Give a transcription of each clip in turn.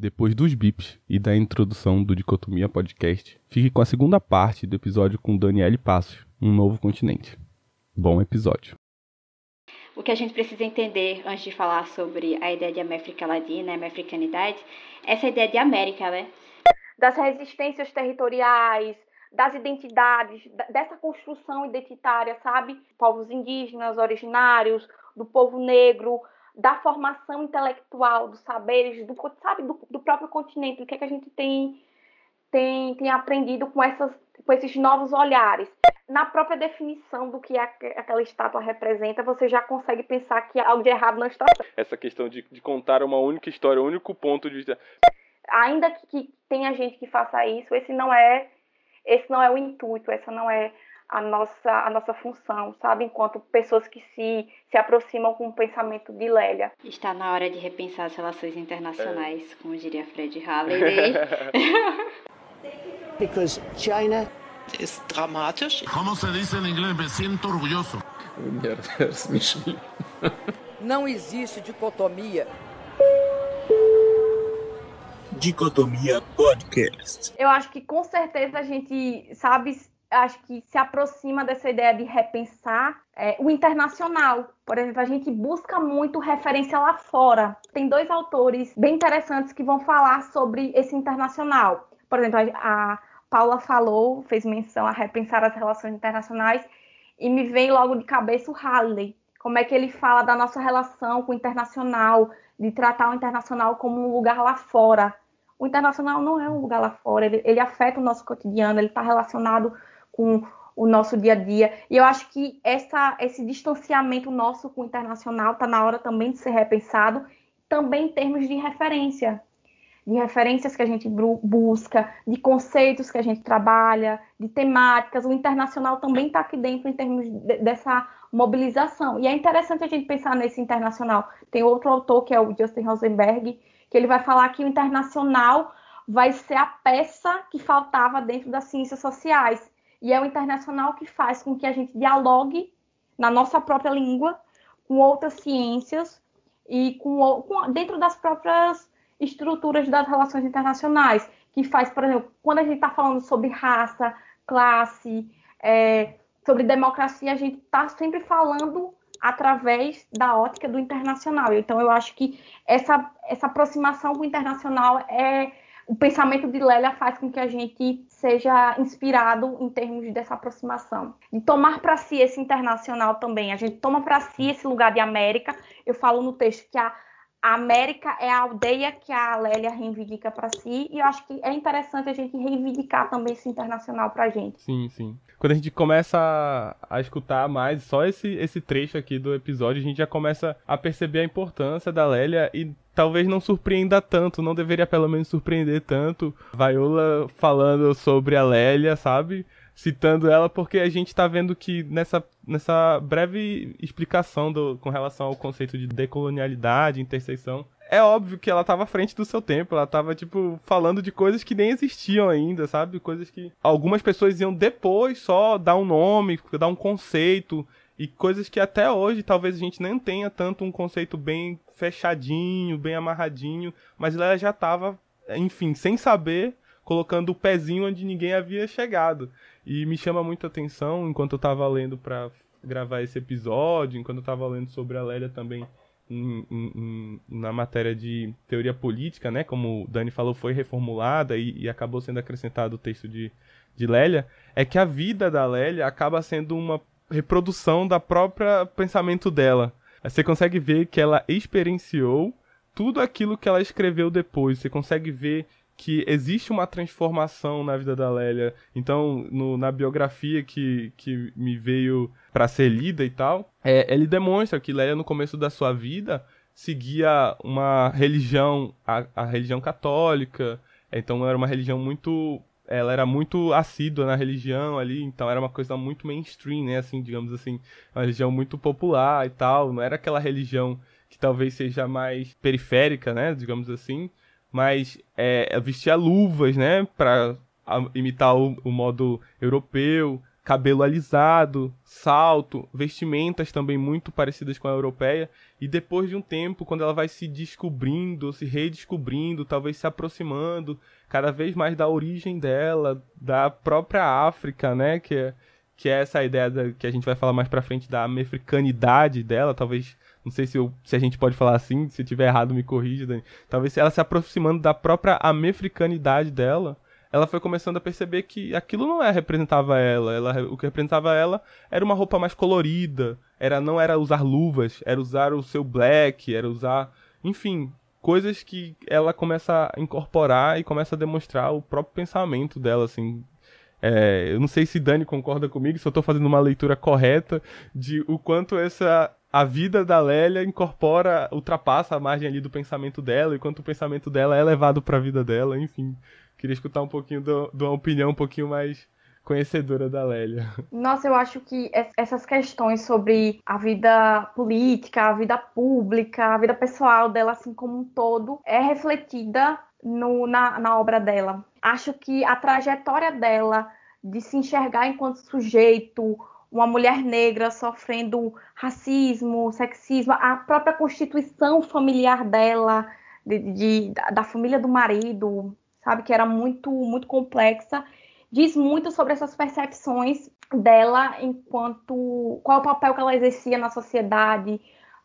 Depois dos bips e da introdução do Dicotomia Podcast, fique com a segunda parte do episódio com Daniele Pássio, Um Novo Continente. Bom episódio. O que a gente precisa entender antes de falar sobre a ideia de América Latina, americanidade, é essa ideia de América, né? Das resistências territoriais, das identidades, dessa construção identitária, sabe? Povos indígenas, originários, do povo negro, da formação intelectual, dos saberes, do, sabe, do, do próprio continente, o que, é que a gente tem, tem, tem aprendido com, essas, com esses novos olhares. Na própria definição do que aquela estátua representa, você já consegue pensar que algo de errado não está. Essa questão de, de contar uma única história, um único ponto de vista. Ainda que, que tenha gente que faça isso, esse não é esse não é o intuito, essa não é a nossa, a nossa função, sabe? Enquanto pessoas que se, se aproximam com o pensamento de Lélia. Está na hora de repensar as relações internacionais, é. como diria Fred Halliday. Because China ist dramatisch. Como se diz em inglês? Me sinto orgulhoso. Não existe dicotomia. Dicotomia Podcast. Eu acho que com certeza a gente sabe acho que se aproxima dessa ideia de repensar é, o internacional. Por exemplo, a gente busca muito referência lá fora. Tem dois autores bem interessantes que vão falar sobre esse internacional. Por exemplo, a, a Paula falou, fez menção a repensar as relações internacionais e me vem logo de cabeça o Halley. Como é que ele fala da nossa relação com o internacional, de tratar o internacional como um lugar lá fora. O internacional não é um lugar lá fora, ele, ele afeta o nosso cotidiano, ele está relacionado com o nosso dia a dia. E eu acho que essa, esse distanciamento nosso com o internacional está na hora também de ser repensado, também em termos de referência, de referências que a gente busca, de conceitos que a gente trabalha, de temáticas. O internacional também está aqui dentro em termos de, dessa mobilização. E é interessante a gente pensar nesse internacional. Tem outro autor, que é o Justin Rosenberg, que ele vai falar que o internacional vai ser a peça que faltava dentro das ciências sociais e é o internacional que faz com que a gente dialogue na nossa própria língua com outras ciências e com, com dentro das próprias estruturas das relações internacionais, que faz, por exemplo, quando a gente está falando sobre raça, classe, é, sobre democracia, a gente está sempre falando através da ótica do internacional. Então, eu acho que essa, essa aproximação com o internacional é o pensamento de Lélia faz com que a gente seja inspirado em termos dessa aproximação. E tomar para si esse internacional também. A gente toma para si esse lugar de América. Eu falo no texto que a, América é a aldeia que a Lélia reivindica para si, e eu acho que é interessante a gente reivindicar também esse internacional para a gente. Sim, sim. Quando a gente começa a, a, escutar mais só esse, esse trecho aqui do episódio, a gente já começa a perceber a importância da Lélia e talvez não surpreenda tanto, não deveria pelo menos surpreender tanto. Viola falando sobre a Lélia, sabe? Citando ela porque a gente tá vendo que nessa, nessa breve explicação do, com relação ao conceito de decolonialidade, interseção, é óbvio que ela tava à frente do seu tempo, ela tava, tipo, falando de coisas que nem existiam ainda, sabe? Coisas que algumas pessoas iam depois só dar um nome, dar um conceito, e coisas que até hoje talvez a gente nem tenha tanto um conceito bem fechadinho, bem amarradinho, mas ela já estava, enfim, sem saber, colocando o pezinho onde ninguém havia chegado. E me chama muito a atenção enquanto eu estava lendo para gravar esse episódio, enquanto eu estava lendo sobre a Lélia também em, em, na matéria de teoria política, né? Como o Dani falou, foi reformulada e, e acabou sendo acrescentado o texto de, de Lélia, é que a vida da Lélia acaba sendo uma reprodução da própria pensamento dela. Você consegue ver que ela experienciou tudo aquilo que ela escreveu depois. Você consegue ver que existe uma transformação na vida da Lélia. Então, no, na biografia que, que me veio para ser lida e tal, é, ele demonstra que Lélia, no começo da sua vida, seguia uma religião, a, a religião católica. Então, era uma religião muito ela era muito assídua na religião ali, então era uma coisa muito mainstream, né, assim, digamos assim, uma religião muito popular e tal, não era aquela religião que talvez seja mais periférica, né, digamos assim, mas é, vestia luvas, né, para imitar o, o modo europeu, cabelo alisado, salto, vestimentas também muito parecidas com a europeia. E depois de um tempo, quando ela vai se descobrindo, se redescobrindo, talvez se aproximando cada vez mais da origem dela, da própria África, né? Que é, que é essa ideia da, que a gente vai falar mais pra frente da americanidade dela, talvez. Não sei se, eu, se a gente pode falar assim, se tiver errado, me corrija, Dani. Talvez ela se aproximando da própria americanidade dela ela foi começando a perceber que aquilo não é representava ela, ela o que representava ela era uma roupa mais colorida, era não era usar luvas, era usar o seu black, era usar, enfim, coisas que ela começa a incorporar e começa a demonstrar o próprio pensamento dela, assim. É, eu não sei se Dani concorda comigo, se eu estou fazendo uma leitura correta de o quanto essa a vida da Lélia incorpora, ultrapassa a margem ali do pensamento dela, e quanto o pensamento dela é levado para a vida dela, enfim. Queria escutar um pouquinho de uma opinião um pouquinho mais conhecedora da Lélia. Nossa, eu acho que essas questões sobre a vida política, a vida pública, a vida pessoal dela, assim como um todo, é refletida no, na, na obra dela. Acho que a trajetória dela de se enxergar enquanto sujeito, uma mulher negra sofrendo racismo, sexismo, a própria constituição familiar dela, de, de, da família do marido, sabe, que era muito, muito complexa, diz muito sobre essas percepções dela enquanto qual o papel que ela exercia na sociedade,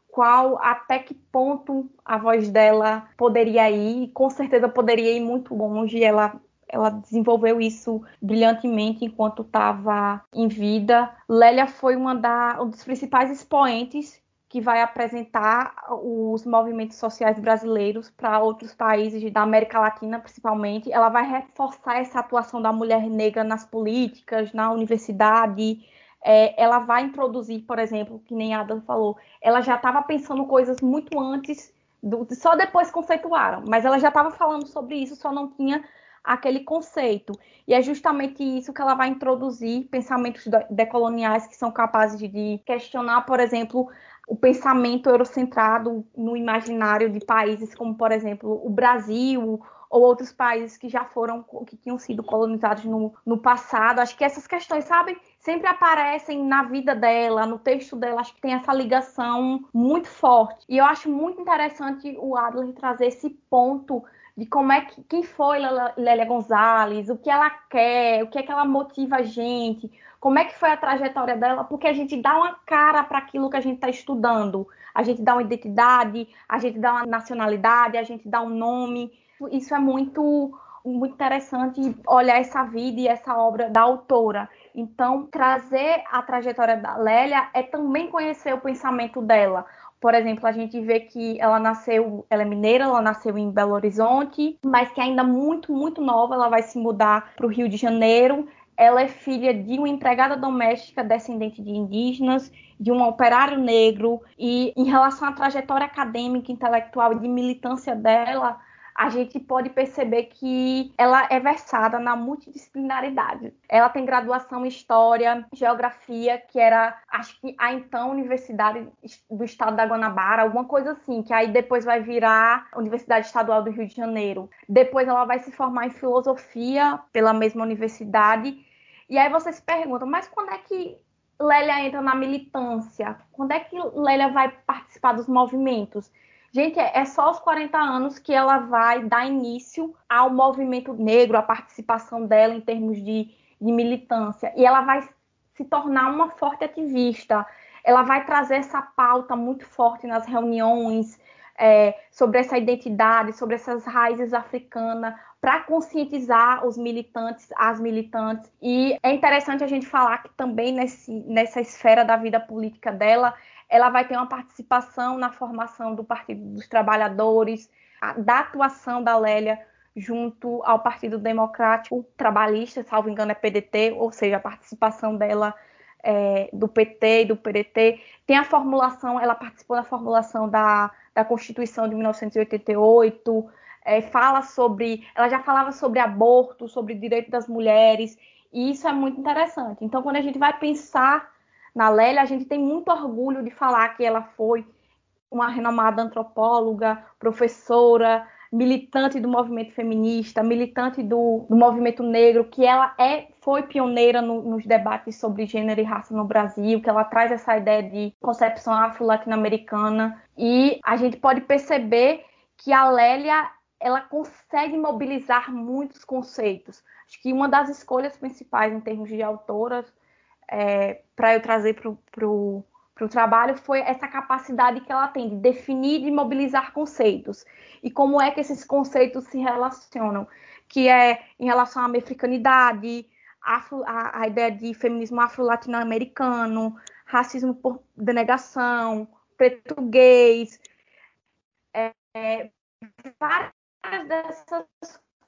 qual até que ponto a voz dela poderia ir, com certeza poderia ir muito longe, ela ela desenvolveu isso brilhantemente enquanto estava em vida. Lélia foi uma da, um dos principais expoentes que vai apresentar os movimentos sociais brasileiros para outros países da América Latina, principalmente. Ela vai reforçar essa atuação da mulher negra nas políticas, na universidade. É, ela vai introduzir, por exemplo, que nem a Adam falou, ela já estava pensando coisas muito antes, do, só depois conceituaram, mas ela já estava falando sobre isso, só não tinha aquele conceito. E é justamente isso que ela vai introduzir pensamentos decoloniais que são capazes de questionar, por exemplo, o pensamento eurocentrado no imaginário de países como, por exemplo, o Brasil ou outros países que já foram, que tinham sido colonizados no, no passado. Acho que essas questões, sabe, sempre aparecem na vida dela, no texto dela, acho que tem essa ligação muito forte. E eu acho muito interessante o Adler trazer esse ponto de como é que quem foi Lélia Gonzalez, o que ela quer, o que é que ela motiva a gente, como é que foi a trajetória dela, porque a gente dá uma cara para aquilo que a gente está estudando. A gente dá uma identidade, a gente dá uma nacionalidade, a gente dá um nome. Isso é muito muito interessante olhar essa vida e essa obra da autora. Então, trazer a trajetória da Lélia é também conhecer o pensamento dela. Por exemplo, a gente vê que ela nasceu, ela é mineira, ela nasceu em Belo Horizonte, mas que ainda muito, muito nova, ela vai se mudar para o Rio de Janeiro. Ela é filha de uma empregada doméstica descendente de indígenas, de um operário negro, e em relação à trajetória acadêmica, intelectual e de militância dela, a gente pode perceber que ela é versada na multidisciplinaridade. Ela tem graduação em História, Geografia, que era, acho que a então Universidade do Estado da Guanabara, alguma coisa assim, que aí depois vai virar Universidade Estadual do Rio de Janeiro. Depois ela vai se formar em Filosofia pela mesma universidade. E aí você se pergunta, mas quando é que Lélia entra na militância? Quando é que Lélia vai participar dos movimentos? Gente, é, é só aos 40 anos que ela vai dar início ao movimento negro, a participação dela em termos de, de militância. E ela vai se tornar uma forte ativista. Ela vai trazer essa pauta muito forte nas reuniões é, sobre essa identidade, sobre essas raízes africanas, para conscientizar os militantes, as militantes. E é interessante a gente falar que também nesse, nessa esfera da vida política dela, ela vai ter uma participação na formação do Partido dos Trabalhadores, a, da atuação da Lélia junto ao Partido Democrático Trabalhista, salvo engano é PDT, ou seja, a participação dela é, do PT e do PDT. Tem a formulação, ela participou da formulação da, da Constituição de 1988, é, fala sobre, ela já falava sobre aborto, sobre direito das mulheres, e isso é muito interessante. Então, quando a gente vai pensar na Lélia, a gente tem muito orgulho de falar que ela foi uma renomada antropóloga, professora militante do movimento feminista, militante do, do movimento negro, que ela é foi pioneira no, nos debates sobre gênero e raça no Brasil, que ela traz essa ideia de concepção afro-latino-americana. E a gente pode perceber que a Lélia ela consegue mobilizar muitos conceitos. Acho que uma das escolhas principais em termos de autoras é, para eu trazer para o trabalho foi essa capacidade que ela tem de definir e mobilizar conceitos. E como é que esses conceitos se relacionam? Que é em relação à africanidade, afro, a, a, ideia de feminismo afro-latino-americano, racismo por denegação, português, é, é, várias dessas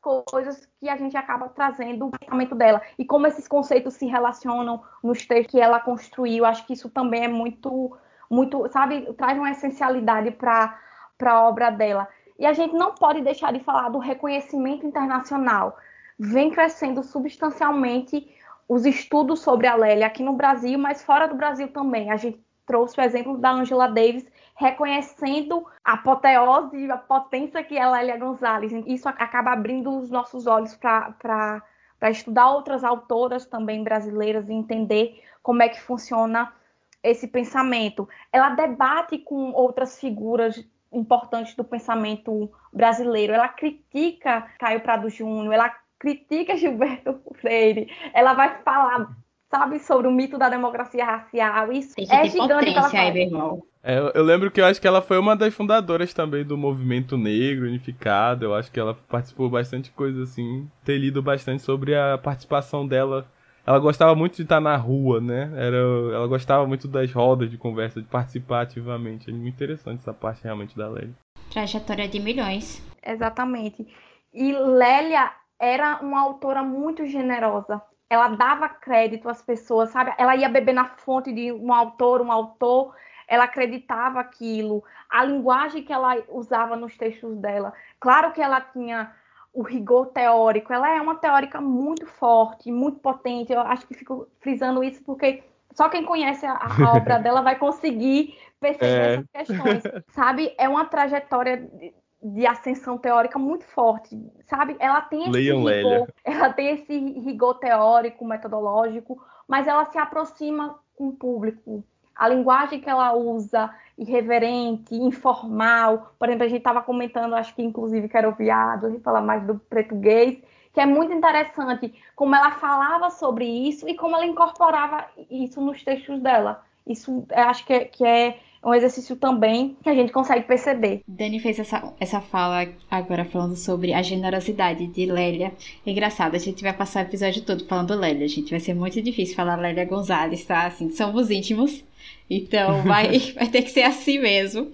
coisas que a gente acaba trazendo o pensamento dela e como esses conceitos se relacionam nos textos que ela construiu. Acho que isso também é muito, muito, sabe, traz uma essencialidade para a obra dela. E a gente não pode deixar de falar do reconhecimento internacional. Vem crescendo substancialmente os estudos sobre a Lélia aqui no Brasil, mas fora do Brasil também. A gente trouxe o exemplo da Angela Davis, reconhecendo a apoteose a potência que é Lélia Gonzalez. Isso acaba abrindo os nossos olhos para estudar outras autoras também brasileiras e entender como é que funciona esse pensamento. Ela debate com outras figuras importantes do pensamento brasileiro. Ela critica Caio Prado Júnior, ela critica Gilberto Freire, ela vai falar sabe, sobre o mito da democracia racial. Isso Tem que é gigante que ela aí, meu irmão. É, eu lembro que eu acho que ela foi uma das fundadoras também do movimento negro unificado. Eu acho que ela participou bastante coisa assim, ter lido bastante sobre a participação dela. Ela gostava muito de estar na rua, né? Era, ela gostava muito das rodas de conversa, de participar ativamente. É muito interessante essa parte realmente da Lélia. Trajetória de milhões. Exatamente. E Lélia era uma autora muito generosa ela dava crédito às pessoas, sabe? Ela ia beber na fonte de um autor, um autor, ela acreditava aquilo. A linguagem que ela usava nos textos dela, claro que ela tinha o rigor teórico, ela é uma teórica muito forte, muito potente. Eu acho que fico frisando isso porque só quem conhece a, a obra dela vai conseguir perceber é. essas questões, sabe? É uma trajetória de ascensão teórica muito forte, sabe? Ela tem esse Leiam rigor, Lélia. ela tem esse rigor teórico, metodológico, mas ela se aproxima com o público. A linguagem que ela usa, irreverente, informal. Por exemplo, a gente estava comentando, acho que inclusive que era o viado, a gente fala mais do português, que é muito interessante como ela falava sobre isso e como ela incorporava isso nos textos dela. Isso acho que é, que é um exercício também que a gente consegue perceber. Dani fez essa, essa fala agora falando sobre a generosidade de Lélia. É engraçado, a gente vai passar o episódio todo falando Lélia, gente. Vai ser muito difícil falar Lélia Gonzalez, tá? Assim, somos íntimos. Então vai, vai ter que ser assim mesmo.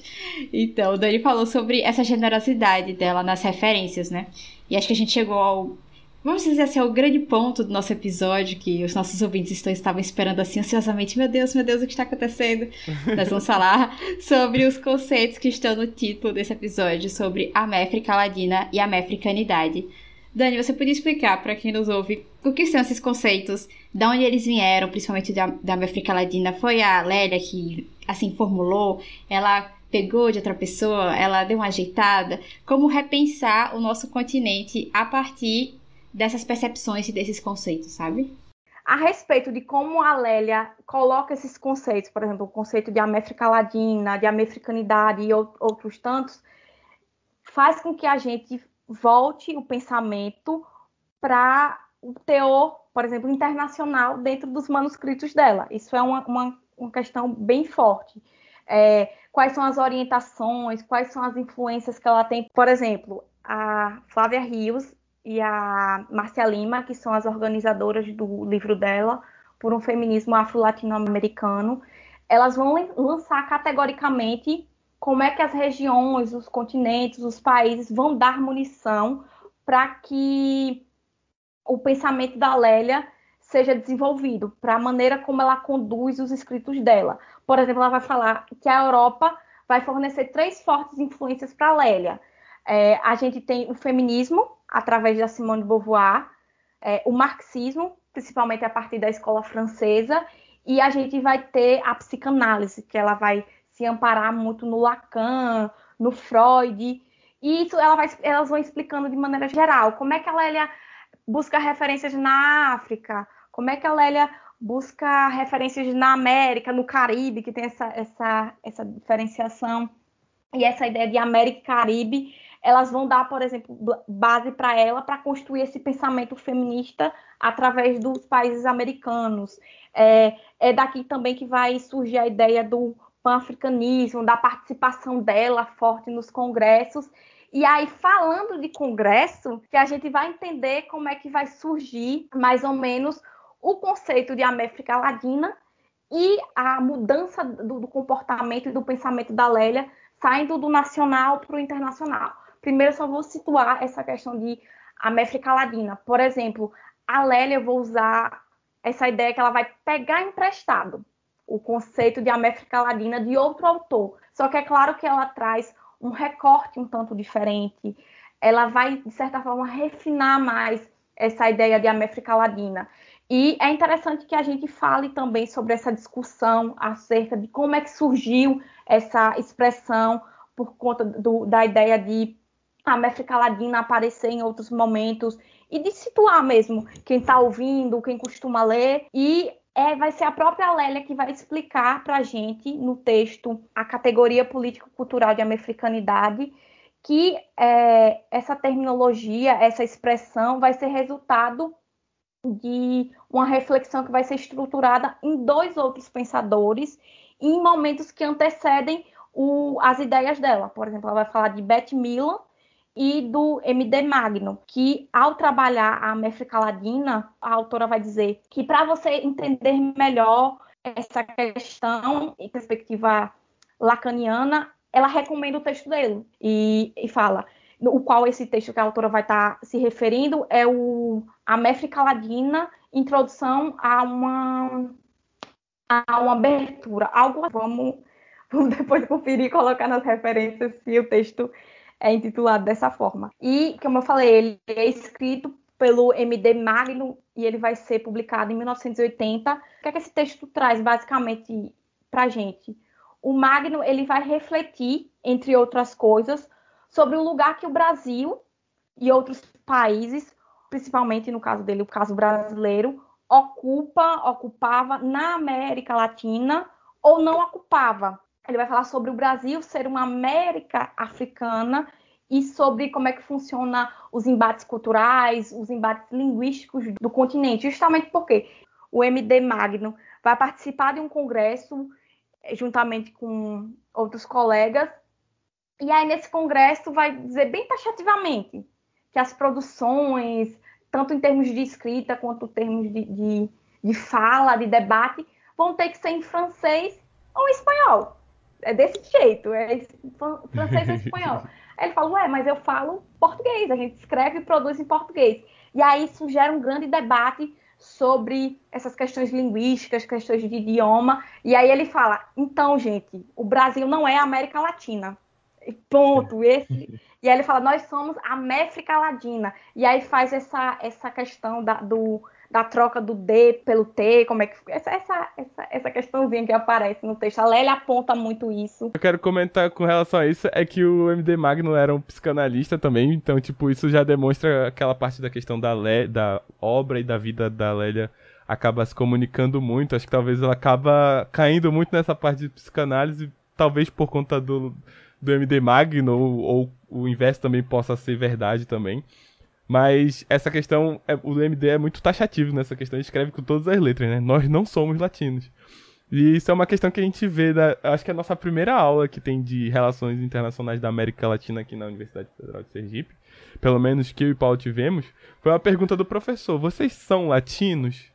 Então, Dani falou sobre essa generosidade dela nas referências, né? E acho que a gente chegou ao Vamos dizer assim, é o grande ponto do nosso episódio que os nossos ouvintes estão, estavam esperando assim ansiosamente. Meu Deus, meu Deus, o que está acontecendo? Nós vamos falar sobre os conceitos que estão no título desse episódio, sobre a Méfrica Ladina e a Mefricanidade. Dani, você podia explicar para quem nos ouve o que são esses conceitos, de onde eles vieram, principalmente da, da Méfrica Ladina? Foi a Lélia que, assim, formulou? Ela pegou de outra pessoa? Ela deu uma ajeitada? Como repensar o nosso continente a partir dessas percepções e desses conceitos, sabe? A respeito de como a Lélia coloca esses conceitos, por exemplo, o conceito de América Ladina, de americanidade e outros tantos, faz com que a gente volte o pensamento para o teor, por exemplo, internacional dentro dos manuscritos dela. Isso é uma, uma, uma questão bem forte. É, quais são as orientações, quais são as influências que ela tem. Por exemplo, a Flávia Rios e a Marcia Lima, que são as organizadoras do livro dela, por um feminismo afro-latino-americano, elas vão lançar categoricamente como é que as regiões, os continentes, os países vão dar munição para que o pensamento da Lélia seja desenvolvido, para a maneira como ela conduz os escritos dela. Por exemplo, ela vai falar que a Europa vai fornecer três fortes influências para a Lélia. É, a gente tem o feminismo, através da Simone de Beauvoir, é, o marxismo, principalmente a partir da escola francesa, e a gente vai ter a psicanálise, que ela vai se amparar muito no Lacan, no Freud, E isso ela vai, elas vão explicando de maneira geral. Como é que a Lélia busca referências na África? Como é que a Lélia busca referências na América, no Caribe, que tem essa, essa, essa diferenciação? E essa ideia de América e Caribe, elas vão dar, por exemplo, base para ela para construir esse pensamento feminista através dos países americanos. É, é daqui também que vai surgir a ideia do pan-africanismo, da participação dela forte nos congressos. E aí, falando de congresso, que a gente vai entender como é que vai surgir, mais ou menos, o conceito de América Latina e a mudança do, do comportamento e do pensamento da Lélia, saindo do nacional para o internacional. Primeiro, só vou situar essa questão de América Latina. Por exemplo, a Lélia, eu vou usar essa ideia que ela vai pegar emprestado o conceito de América Latina de outro autor. Só que é claro que ela traz um recorte um tanto diferente. Ela vai, de certa forma, refinar mais essa ideia de América Latina. E é interessante que a gente fale também sobre essa discussão acerca de como é que surgiu essa expressão por conta do, da ideia de América Latina aparecer em outros momentos e de situar mesmo quem está ouvindo, quem costuma ler e é, vai ser a própria Lélia que vai explicar para a gente no texto a categoria político-cultural de americanidade que é, essa terminologia, essa expressão vai ser resultado de uma reflexão que vai ser estruturada em dois outros pensadores em momentos que antecedem o, as ideias dela. Por exemplo, ela vai falar de Beth Milan e do MD Magno, que ao trabalhar a América Latina, a autora vai dizer que para você entender melhor essa questão em perspectiva lacaniana, ela recomenda o texto dele. E, e fala o qual esse texto que a autora vai estar tá se referindo é o América Latina, introdução a uma a uma abertura, algo vamos, vamos depois conferir e colocar nas referências se o texto é intitulado dessa forma. E, como eu falei, ele é escrito pelo MD Magno e ele vai ser publicado em 1980. O que é que esse texto traz basicamente para gente? O Magno ele vai refletir, entre outras coisas, sobre o lugar que o Brasil e outros países, principalmente no caso dele, o caso brasileiro, ocupa, ocupava na América Latina ou não ocupava ele vai falar sobre o Brasil ser uma América africana e sobre como é que funciona os embates culturais, os embates linguísticos do continente, justamente porque o MD Magno vai participar de um congresso eh, juntamente com outros colegas, e aí nesse congresso vai dizer bem taxativamente que as produções, tanto em termos de escrita quanto em termos de, de, de fala, de debate, vão ter que ser em francês ou em espanhol é desse jeito, é francês ou espanhol. Aí ele fala, ué, mas eu falo português, a gente escreve e produz em português. E aí isso gera um grande debate sobre essas questões linguísticas, questões de idioma. E aí ele fala, então, gente, o Brasil não é a América Latina. Ponto. Esse... E aí ele fala, nós somos a América Latina. E aí faz essa, essa questão da, do, da troca do D pelo T, como é que essa, essa, essa, essa questãozinha que aparece no texto. A Lélia aponta muito isso. Eu quero comentar com relação a isso é que o MD Magno era um psicanalista também, então tipo isso já demonstra aquela parte da questão da Lé, da obra e da vida da Lélia acaba se comunicando muito. Acho que talvez ela acaba caindo muito nessa parte de psicanálise, talvez por conta do do MD Magno ou, ou o inverso também possa ser verdade também. Mas essa questão, é, o MD é muito taxativo nessa questão, ele escreve com todas as letras, né? Nós não somos latinos. E isso é uma questão que a gente vê, da, acho que é a nossa primeira aula que tem de relações internacionais da América Latina aqui na Universidade Federal de Sergipe, pelo menos que eu e Paulo tivemos, foi uma pergunta do professor: vocês são latinos?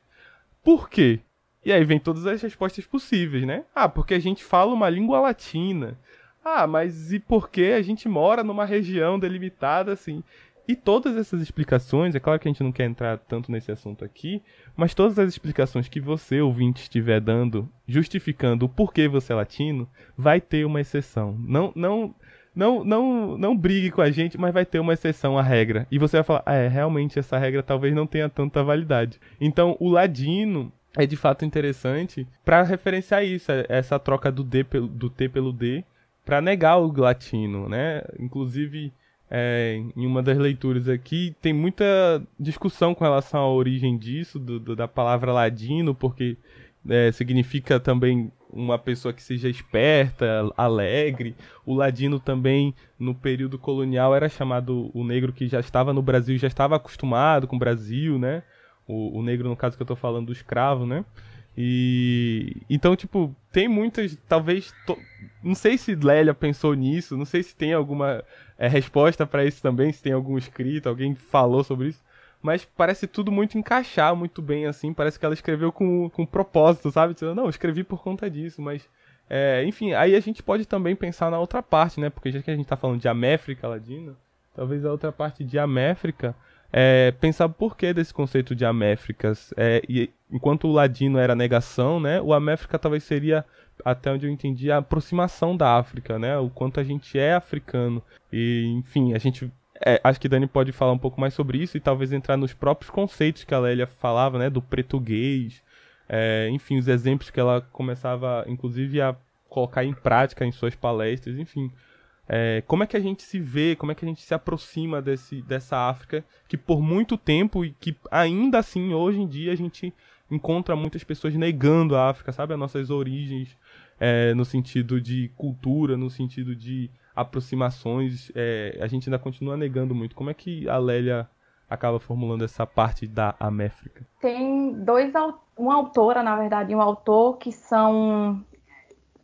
Por quê? E aí vem todas as respostas possíveis, né? Ah, porque a gente fala uma língua latina. Ah, mas e por que a gente mora numa região delimitada assim? E todas essas explicações, é claro que a gente não quer entrar tanto nesse assunto aqui, mas todas as explicações que você, ouvinte, estiver dando, justificando o porquê você é latino, vai ter uma exceção. Não, não, não, não, não brigue com a gente, mas vai ter uma exceção à regra. E você vai falar, ah, é, realmente essa regra talvez não tenha tanta validade. Então, o ladino é de fato interessante para referenciar isso, essa troca do D pelo, do T pelo D, para negar o latino, né? Inclusive é, em uma das leituras aqui, tem muita discussão com relação à origem disso, do, do, da palavra ladino, porque é, significa também uma pessoa que seja esperta, alegre. O ladino também, no período colonial, era chamado o negro que já estava no Brasil, já estava acostumado com o Brasil, né? O, o negro, no caso que eu estou falando, do escravo, né? E então, tipo, tem muitas, talvez, to... não sei se Lélia pensou nisso, não sei se tem alguma é, resposta para isso também, se tem algum escrito, alguém falou sobre isso, mas parece tudo muito encaixar muito bem, assim, parece que ela escreveu com, com propósito, sabe? Dizendo, não, escrevi por conta disso, mas, é, enfim, aí a gente pode também pensar na outra parte, né? Porque já que a gente tá falando de Améfrica Ladina, talvez a outra parte de Améfrica é, pensar por que desse conceito de Améfricas. É, e, enquanto o ladino era negação, né, o Améfrica talvez seria, até onde eu entendi, a aproximação da África, né, o quanto a gente é africano. E, enfim, a gente é, acho que Dani pode falar um pouco mais sobre isso e talvez entrar nos próprios conceitos que a Lélia falava, né, do português, é, enfim, os exemplos que ela começava, inclusive, a colocar em prática em suas palestras, enfim. É, como é que a gente se vê, como é que a gente se aproxima desse, dessa África que por muito tempo e que ainda assim hoje em dia a gente encontra muitas pessoas negando a África, sabe? As nossas origens é, no sentido de cultura, no sentido de aproximações, é, a gente ainda continua negando muito. Como é que a Lélia acaba formulando essa parte da Améfrica? Tem dois, uma autora, na verdade, um autor que são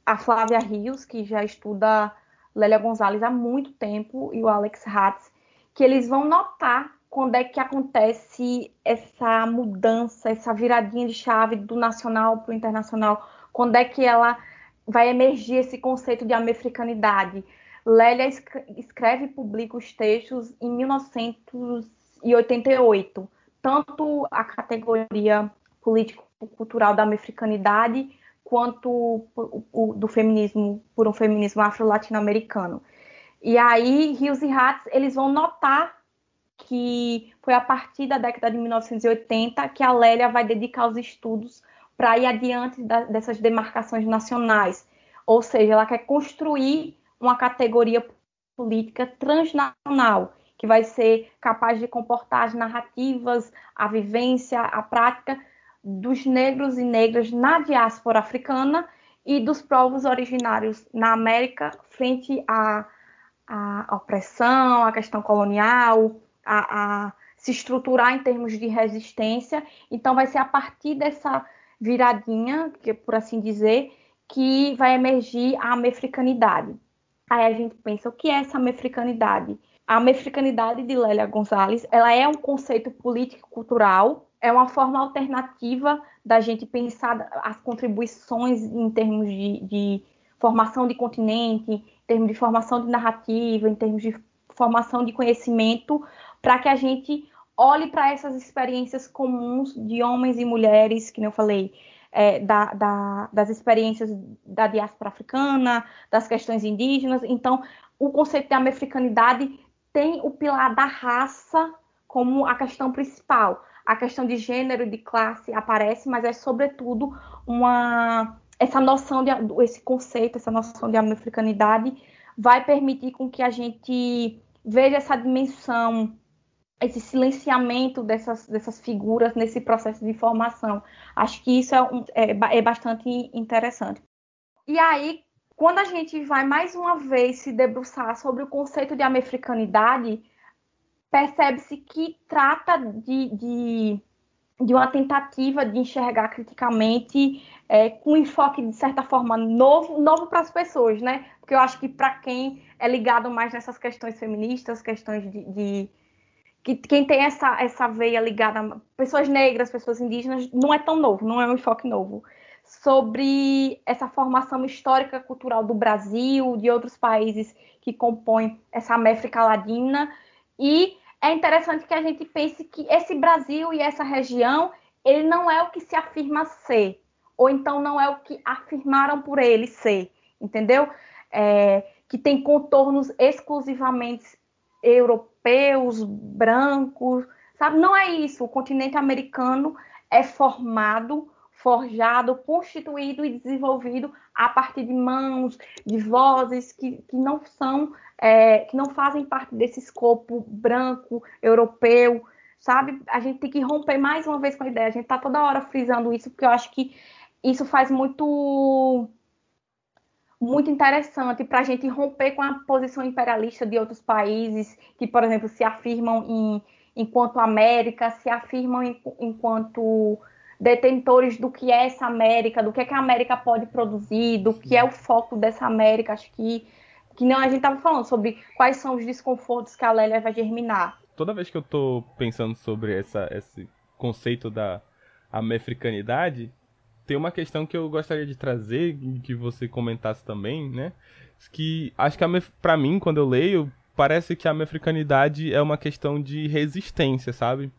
a Flávia Rios, que já estuda Lélia Gonzalez há muito tempo e o Alex Hatz, que eles vão notar quando é que acontece essa mudança, essa viradinha de chave do nacional para o internacional, quando é que ela vai emergir esse conceito de americanidade. Lélia escreve e publica os textos em 1988, tanto a categoria político-cultural da americanidade quanto o, o, do feminismo, por um feminismo afro-latino-americano. E aí, Rios e Hatz, eles vão notar que foi a partir da década de 1980 que a Lélia vai dedicar os estudos para ir adiante da, dessas demarcações nacionais. Ou seja, ela quer construir uma categoria política transnacional, que vai ser capaz de comportar as narrativas, a vivência, a prática dos negros e negras na diáspora africana e dos povos originários na América frente à, à opressão, à questão colonial, a, a se estruturar em termos de resistência. Então, vai ser a partir dessa viradinha, que, por assim dizer, que vai emergir a americanidade. Aí a gente pensa, o que é essa americanidade? A americanidade de Lélia Gonzalez, ela é um conceito político-cultural é uma forma alternativa da gente pensar as contribuições em termos de, de formação de continente, em termos de formação de narrativa, em termos de formação de conhecimento, para que a gente olhe para essas experiências comuns de homens e mulheres, que eu falei, é, da, da, das experiências da diáspora africana, das questões indígenas. Então, o conceito de americanidade tem o pilar da raça como a questão principal a questão de gênero, de classe aparece, mas é sobretudo uma essa noção de esse conceito, essa noção de americanidade vai permitir com que a gente veja essa dimensão, esse silenciamento dessas, dessas figuras nesse processo de formação. Acho que isso é, um, é, é bastante interessante. E aí, quando a gente vai mais uma vez se debruçar sobre o conceito de americanidade, percebe-se que trata de, de, de, uma tentativa de enxergar criticamente é, com enfoque, de certa forma, novo, novo para as pessoas, né? Porque eu acho que para quem é ligado mais nessas questões feministas, questões de, de que quem tem essa, essa veia ligada a pessoas negras, pessoas indígenas, não é tão novo, não é um enfoque novo. Sobre essa formação histórica cultural do Brasil, de outros países que compõem essa América Latina, e é interessante que a gente pense que esse Brasil e essa região, ele não é o que se afirma ser, ou então não é o que afirmaram por ele ser, entendeu? É, que tem contornos exclusivamente europeus, brancos, sabe? Não é isso. O continente americano é formado forjado, constituído e desenvolvido a partir de mãos, de vozes que, que não são, é, que não fazem parte desse escopo branco, europeu, sabe? A gente tem que romper mais uma vez com a ideia. A gente está toda hora frisando isso, porque eu acho que isso faz muito muito interessante para a gente romper com a posição imperialista de outros países que, por exemplo, se afirmam em, enquanto América, se afirmam em, enquanto detentores do que é essa América, do que, é que a América pode produzir, do que é o foco dessa América. Acho que, que não a gente estava falando sobre quais são os desconfortos que a Lélia vai germinar. Toda vez que eu estou pensando sobre essa, esse conceito da americanidade, tem uma questão que eu gostaria de trazer, que você comentasse também, né? Que acho que para mim, quando eu leio, parece que a africanidade é uma questão de resistência, sabe?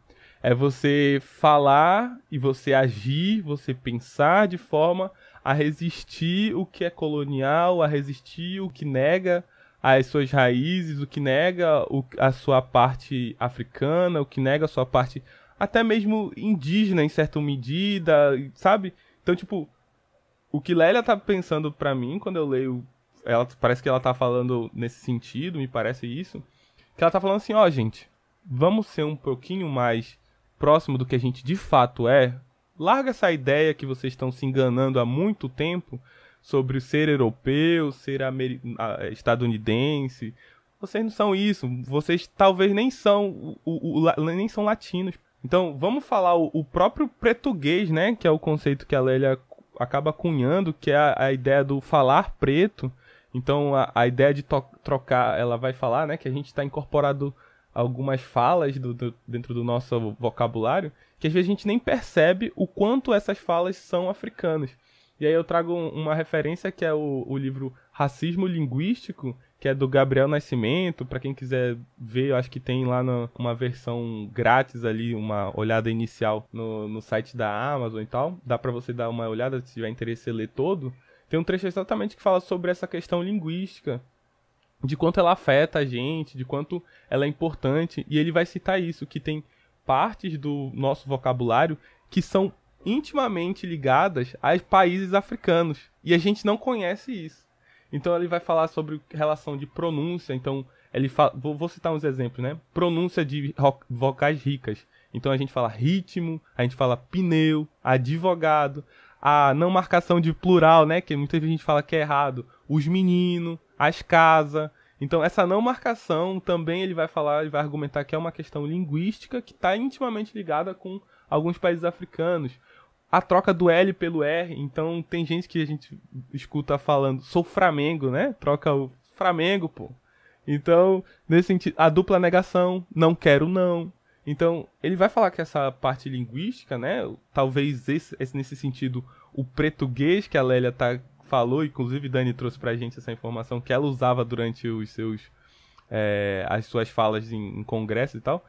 É você falar e você agir, você pensar de forma a resistir o que é colonial, a resistir o que nega as suas raízes, o que nega a sua parte africana, o que nega a sua parte até mesmo indígena em certa medida, sabe? Então, tipo, o que Lélia tá pensando pra mim quando eu leio. Ela, parece que ela tá falando nesse sentido, me parece isso. Que ela tá falando assim, ó, oh, gente, vamos ser um pouquinho mais próximo do que a gente de fato é. Larga essa ideia que vocês estão se enganando há muito tempo sobre ser europeu, ser estadunidense. Vocês não são isso. Vocês talvez nem são o, o, o, nem são latinos. Então, vamos falar o, o próprio português, né? Que é o conceito que a Lélia acaba cunhando, que é a, a ideia do falar preto. Então, a, a ideia de trocar, ela vai falar, né? Que a gente está incorporado algumas falas do, do, dentro do nosso vocabulário, que às vezes a gente nem percebe o quanto essas falas são africanas. E aí eu trago uma referência que é o, o livro Racismo Linguístico, que é do Gabriel Nascimento. Para quem quiser ver, eu acho que tem lá no, uma versão grátis ali, uma olhada inicial no, no site da Amazon e tal. Dá para você dar uma olhada se tiver interesse em ler todo. Tem um trecho exatamente que fala sobre essa questão linguística, de quanto ela afeta a gente, de quanto ela é importante. E ele vai citar isso, que tem partes do nosso vocabulário que são intimamente ligadas a países africanos. E a gente não conhece isso. Então ele vai falar sobre relação de pronúncia. Então ele fala, vou, vou citar uns exemplos, né? Pronúncia de vocais ricas. Então a gente fala ritmo, a gente fala pneu, advogado, a não marcação de plural, né? Que muita gente fala que é errado. Os meninos, as casas. Então essa não marcação também ele vai falar, ele vai argumentar que é uma questão linguística que está intimamente ligada com alguns países africanos a troca do L pelo R. Então tem gente que a gente escuta falando, sou Flamengo, né? Troca o Flamengo, pô. Então, nesse sentido, a dupla negação, não quero não. Então, ele vai falar que essa parte linguística, né? Talvez esse, esse nesse sentido, o português que a Lélia tá, falou, inclusive Dani trouxe pra gente essa informação que ela usava durante os seus. É, as suas falas em, em congresso e tal.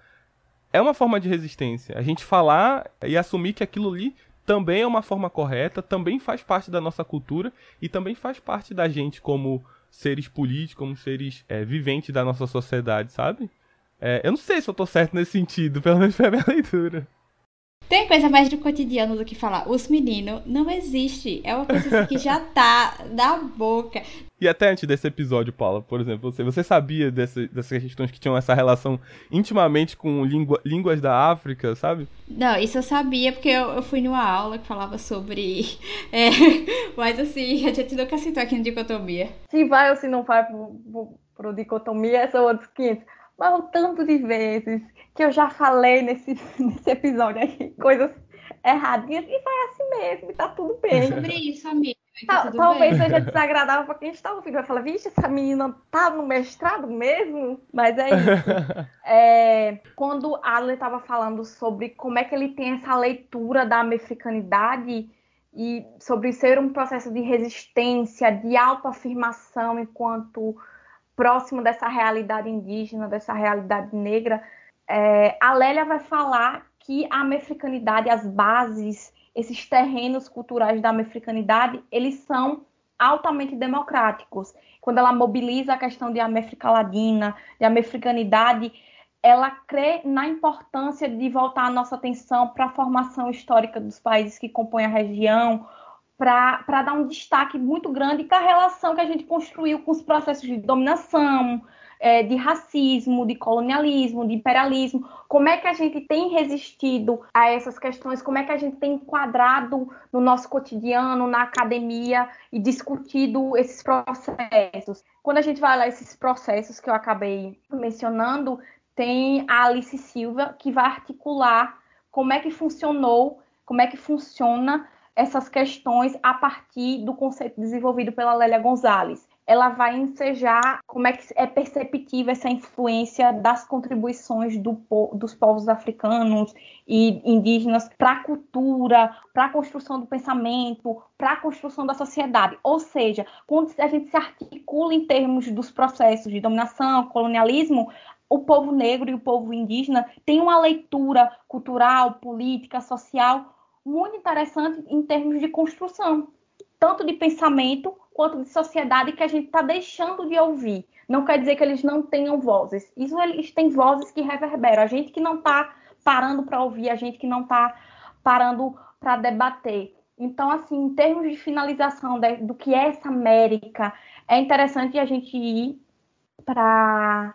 É uma forma de resistência. A gente falar e assumir que aquilo ali também é uma forma correta, também faz parte da nossa cultura e também faz parte da gente como seres políticos, como seres é, viventes da nossa sociedade, sabe? É, eu não sei se eu tô certo nesse sentido, pelo menos foi a minha leitura. Tem coisa mais do cotidiano do que falar. Os meninos não existe. É uma coisa assim que já tá na boca. E até antes desse episódio, Paula, por exemplo, você, você sabia desse, dessas questões que tinham essa relação intimamente com língua, línguas da África, sabe? Não, isso eu sabia porque eu, eu fui numa aula que falava sobre. É, mas assim, a gente nunca citou aqui no Dicotomia. Se vai ou se não vai pro, pro, pro Dicotomia, são outros 500. Mas o tanto de vezes que eu já falei nesse, nesse episódio aqui, coisas erradinhas, e foi assim mesmo, e tá tudo bem. Sobre isso, amiga. Tá, talvez bem. seja desagradável para quem está ouvindo. Vai falar, vixe, essa menina tá no mestrado mesmo? Mas é isso. é, quando Adler estava falando sobre como é que ele tem essa leitura da americanidade e sobre ser um processo de resistência, de autoafirmação enquanto próximo dessa realidade indígena, dessa realidade negra, é, a Lélia vai falar que a americanidade, as bases, esses terrenos culturais da americanidade, eles são altamente democráticos. Quando ela mobiliza a questão de América Latina, de americanidade, ela crê na importância de voltar a nossa atenção para a formação histórica dos países que compõem a região, para dar um destaque muito grande para a relação que a gente construiu com os processos de dominação, é, de racismo, de colonialismo, de imperialismo, como é que a gente tem resistido a essas questões, como é que a gente tem enquadrado no nosso cotidiano, na academia e discutido esses processos. Quando a gente vai lá esses processos que eu acabei mencionando, tem a Alice Silva que vai articular como é que funcionou, como é que funciona essas questões a partir do conceito desenvolvido pela Lélia Gonzalez. Ela vai ensejar como é que é perceptível essa influência das contribuições do, dos povos africanos e indígenas para a cultura, para a construção do pensamento, para a construção da sociedade. Ou seja, quando a gente se articula em termos dos processos de dominação, colonialismo, o povo negro e o povo indígena têm uma leitura cultural, política, social muito interessante em termos de construção, tanto de pensamento quanto de sociedade que a gente está deixando de ouvir. Não quer dizer que eles não tenham vozes. Isso eles têm vozes que reverberam. A gente que não está parando para ouvir, a gente que não está parando para debater. Então, assim, em termos de finalização de, do que é essa América, é interessante a gente ir para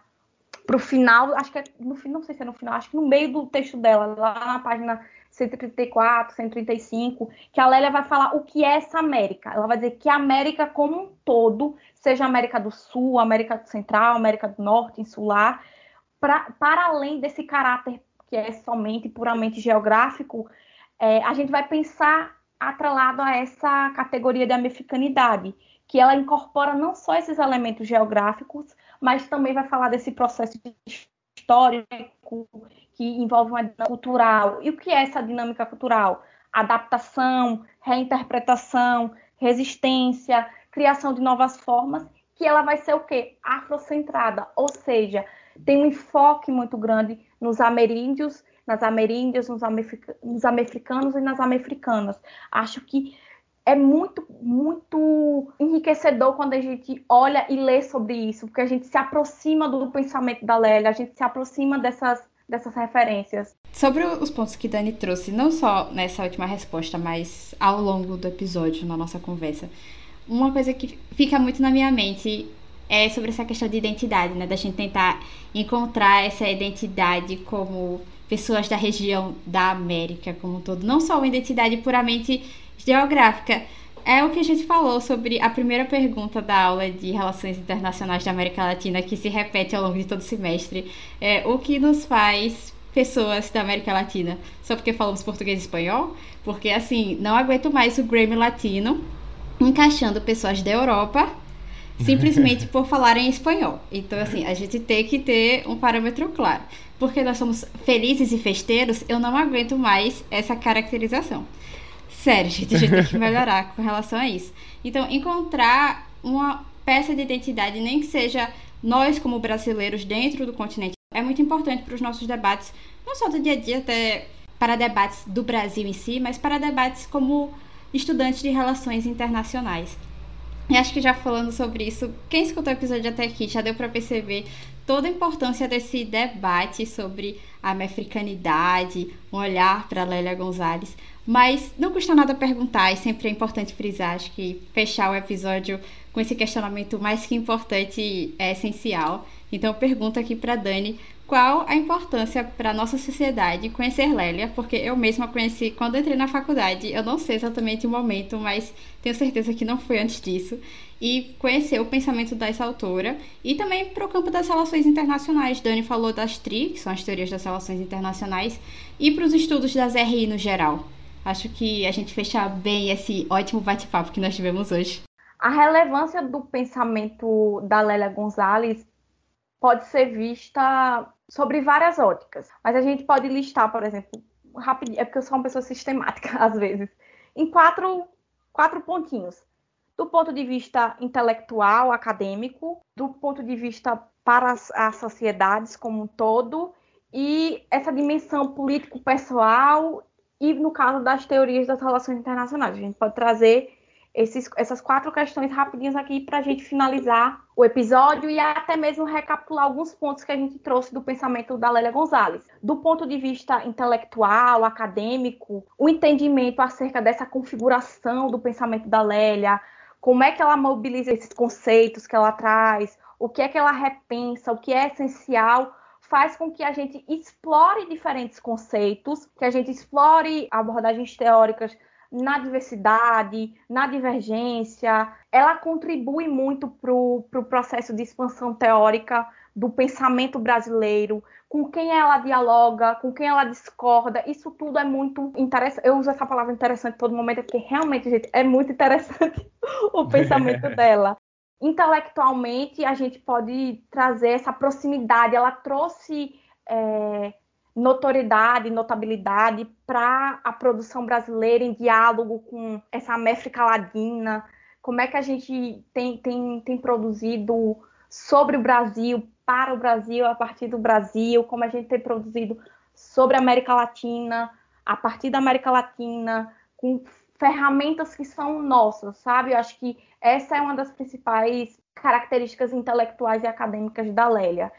o final, acho que é no não sei se é no final, acho que no meio do texto dela, lá na página 134, 135, que a Lélia vai falar o que é essa América. Ela vai dizer que a América como um todo, seja América do Sul, América Central, América do Norte, Insular, pra, para além desse caráter que é somente puramente geográfico, é, a gente vai pensar atrelado a essa categoria de americanidade, que ela incorpora não só esses elementos geográficos, mas também vai falar desse processo histórico que envolve uma dinâmica cultural. E o que é essa dinâmica cultural? Adaptação, reinterpretação, resistência, criação de novas formas, que ela vai ser o quê? Afrocentrada, ou seja, tem um enfoque muito grande nos ameríndios, nas ameríndias, nos, nos americanos e nas americanas. Acho que é muito, muito enriquecedor quando a gente olha e lê sobre isso, porque a gente se aproxima do pensamento da Lélia, a gente se aproxima dessas dessas referências. Sobre os pontos que Dani trouxe, não só nessa última resposta, mas ao longo do episódio, na nossa conversa, uma coisa que fica muito na minha mente é sobre essa questão de identidade, né? Da gente tentar encontrar essa identidade como pessoas da região da América como um todo, não só uma identidade puramente geográfica, é o que a gente falou sobre a primeira pergunta da aula de Relações Internacionais da América Latina, que se repete ao longo de todo o semestre. É, o que nos faz pessoas da América Latina? Só porque falamos português e espanhol? Porque, assim, não aguento mais o Grammy Latino encaixando pessoas da Europa simplesmente por falarem espanhol. Então, assim, a gente tem que ter um parâmetro claro. Porque nós somos felizes e festeiros, eu não aguento mais essa caracterização. Sério, gente, a gente tem que melhorar com relação a isso. Então, encontrar uma peça de identidade, nem que seja nós como brasileiros dentro do continente, é muito importante para os nossos debates, não só do dia a dia, até para debates do Brasil em si, mas para debates como estudantes de relações internacionais. E acho que já falando sobre isso, quem escutou o episódio até aqui já deu para perceber toda a importância desse debate sobre a africanidade, um olhar para Lélia Gonzalez. Mas não custa nada perguntar, e sempre é importante frisar, acho que fechar o episódio com esse questionamento mais que importante é essencial. Então, pergunto aqui para Dani qual a importância para nossa sociedade conhecer Lélia, porque eu mesma conheci quando entrei na faculdade, eu não sei exatamente o momento, mas tenho certeza que não foi antes disso, e conhecer o pensamento dessa autora, e também para o campo das relações internacionais. Dani falou das TRI, que são as teorias das relações internacionais, e para os estudos das RI no geral. Acho que a gente fecha bem esse ótimo bate-papo que nós tivemos hoje. A relevância do pensamento da Lélia Gonzalez pode ser vista sobre várias óticas, mas a gente pode listar, por exemplo, rapidinho, é porque eu sou uma pessoa sistemática às vezes, em quatro, quatro pontinhos. Do ponto de vista intelectual, acadêmico, do ponto de vista para as, as sociedades como um todo, e essa dimensão político-pessoal, e no caso das teorias das relações internacionais. A gente pode trazer esses, essas quatro questões rapidinhas aqui para a gente finalizar o episódio e até mesmo recapitular alguns pontos que a gente trouxe do pensamento da Lélia Gonzalez. Do ponto de vista intelectual, acadêmico, o entendimento acerca dessa configuração do pensamento da Lélia, como é que ela mobiliza esses conceitos que ela traz, o que é que ela repensa, o que é essencial faz com que a gente explore diferentes conceitos, que a gente explore abordagens teóricas na diversidade, na divergência. Ela contribui muito para o pro processo de expansão teórica do pensamento brasileiro, com quem ela dialoga, com quem ela discorda. Isso tudo é muito interessante. Eu uso essa palavra interessante todo momento, porque realmente, gente, é muito interessante o pensamento dela intelectualmente a gente pode trazer essa proximidade. Ela trouxe é, notoriedade, notabilidade para a produção brasileira em diálogo com essa América Latina. Como é que a gente tem, tem, tem produzido sobre o Brasil, para o Brasil, a partir do Brasil, como a gente tem produzido sobre a América Latina, a partir da América Latina, com ferramentas que são nossas, sabe? Eu acho que essa é uma das principais características intelectuais e acadêmicas da Lélia.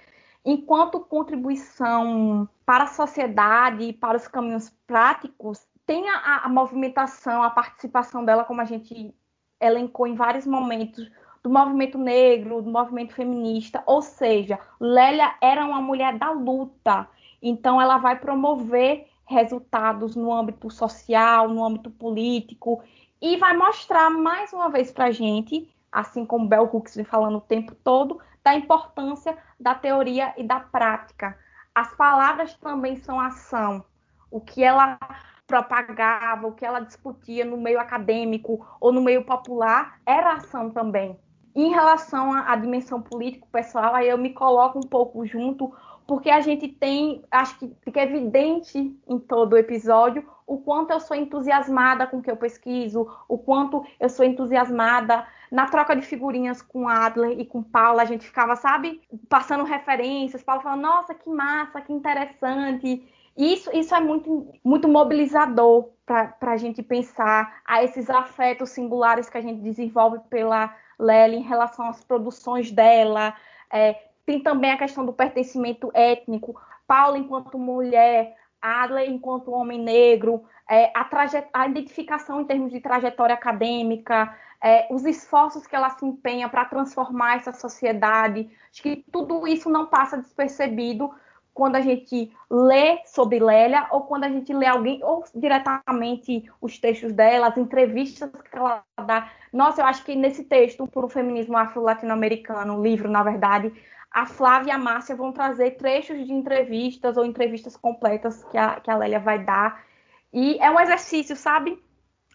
Enquanto contribuição para a sociedade e para os caminhos práticos, tem a, a movimentação, a participação dela, como a gente elencou em vários momentos, do movimento negro, do movimento feminista, ou seja, Lélia era uma mulher da luta, então ela vai promover resultados no âmbito social, no âmbito político, e vai mostrar mais uma vez para a gente, assim como Bell Hooks vem falando o tempo todo, da importância da teoria e da prática. As palavras também são ação. O que ela propagava, o que ela discutia no meio acadêmico ou no meio popular era ação também. Em relação à, dimensão político-pessoal, aí eu me coloco um pouco junto, porque a gente tem, acho que fica evidente em todo o episódio o quanto eu sou entusiasmada com o que eu pesquiso, o quanto eu sou entusiasmada na troca de figurinhas com Adler e com Paula, a gente ficava, sabe, passando referências, Paula falando, nossa, que massa, que interessante. Isso, isso é muito, muito mobilizador para a gente pensar a esses afetos singulares que a gente desenvolve pela Lely em relação às produções dela, é, tem também a questão do pertencimento étnico. Paula, enquanto mulher, Adler, enquanto homem negro, é, a, a, identificação em termos de trajetória acadêmica, é, os esforços que ela se empenha para transformar essa sociedade. Acho que tudo isso não passa despercebido quando a gente lê sobre Lélia ou quando a gente lê alguém, ou diretamente os textos dela, as entrevistas que ela dá. Nossa, eu acho que nesse texto, por o feminismo afro-latino-americano, livro, na verdade, a Flávia e a Márcia vão trazer trechos de entrevistas ou entrevistas completas que a, que a Lélia vai dar. E é um exercício, sabe?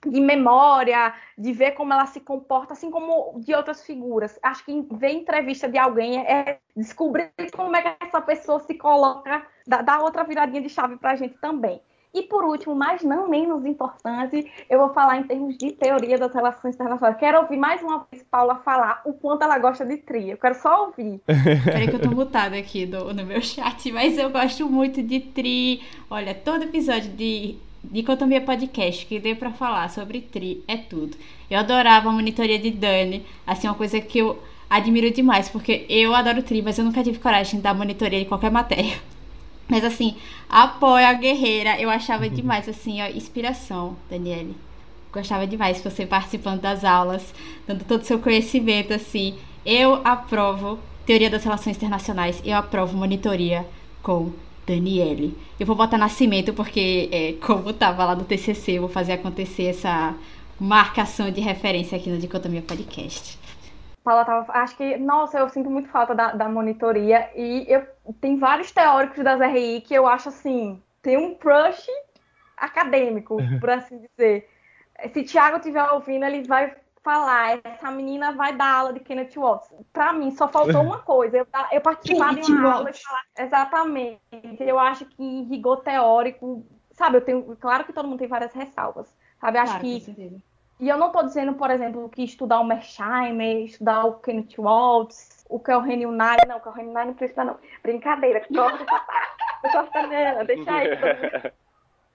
De memória, de ver como ela se comporta, assim como de outras figuras. Acho que ver entrevista de alguém é descobrir como é que essa pessoa se coloca, dá, outra viradinha de chave para a gente também. E por último, mas não menos importante, eu vou falar em termos de teoria das relações internacionais. Quero ouvir mais uma vez Paula falar o quanto ela gosta de tri. Eu quero só ouvir. Peraí que eu tô mutada aqui do, no meu chat, mas eu gosto muito de tri. Olha, todo episódio de Dicotomia Podcast que deu para falar sobre tri é tudo. Eu adorava a monitoria de Dani, assim, uma coisa que eu admiro demais, porque eu adoro tri, mas eu nunca tive coragem de dar monitoria de qualquer matéria. Mas assim, apoio a guerreira. Eu achava demais, assim, ó, inspiração, Daniele. Gostava demais você participando das aulas, dando todo o seu conhecimento, assim. Eu aprovo teoria das relações internacionais, eu aprovo monitoria com Daniele. Eu vou botar nascimento porque, é, como tava lá no TCC, eu vou fazer acontecer essa marcação de referência aqui no Dicotomia Podcast. Paula tava, acho que, nossa, eu sinto muito falta da, da monitoria e eu tem vários teóricos das RI que eu acho assim, tem um crush acadêmico, por assim dizer. Se Thiago estiver ouvindo, ele vai falar, essa menina vai dar aula de Kenneth Watts. Para mim, só faltou uma coisa, eu, eu participar de uma aula e falar, exatamente. Eu acho que em rigor teórico, sabe, eu tenho, claro que todo mundo tem várias ressalvas, sabe, acho claro, que e eu não estou dizendo, por exemplo, que estudar o Mersheimer, estudar o Kenneth Waltz, o Kelren Unai, não, o Kelren Unai não precisa não. Brincadeira, dessa parte. Eu gosto dela, deixa aí.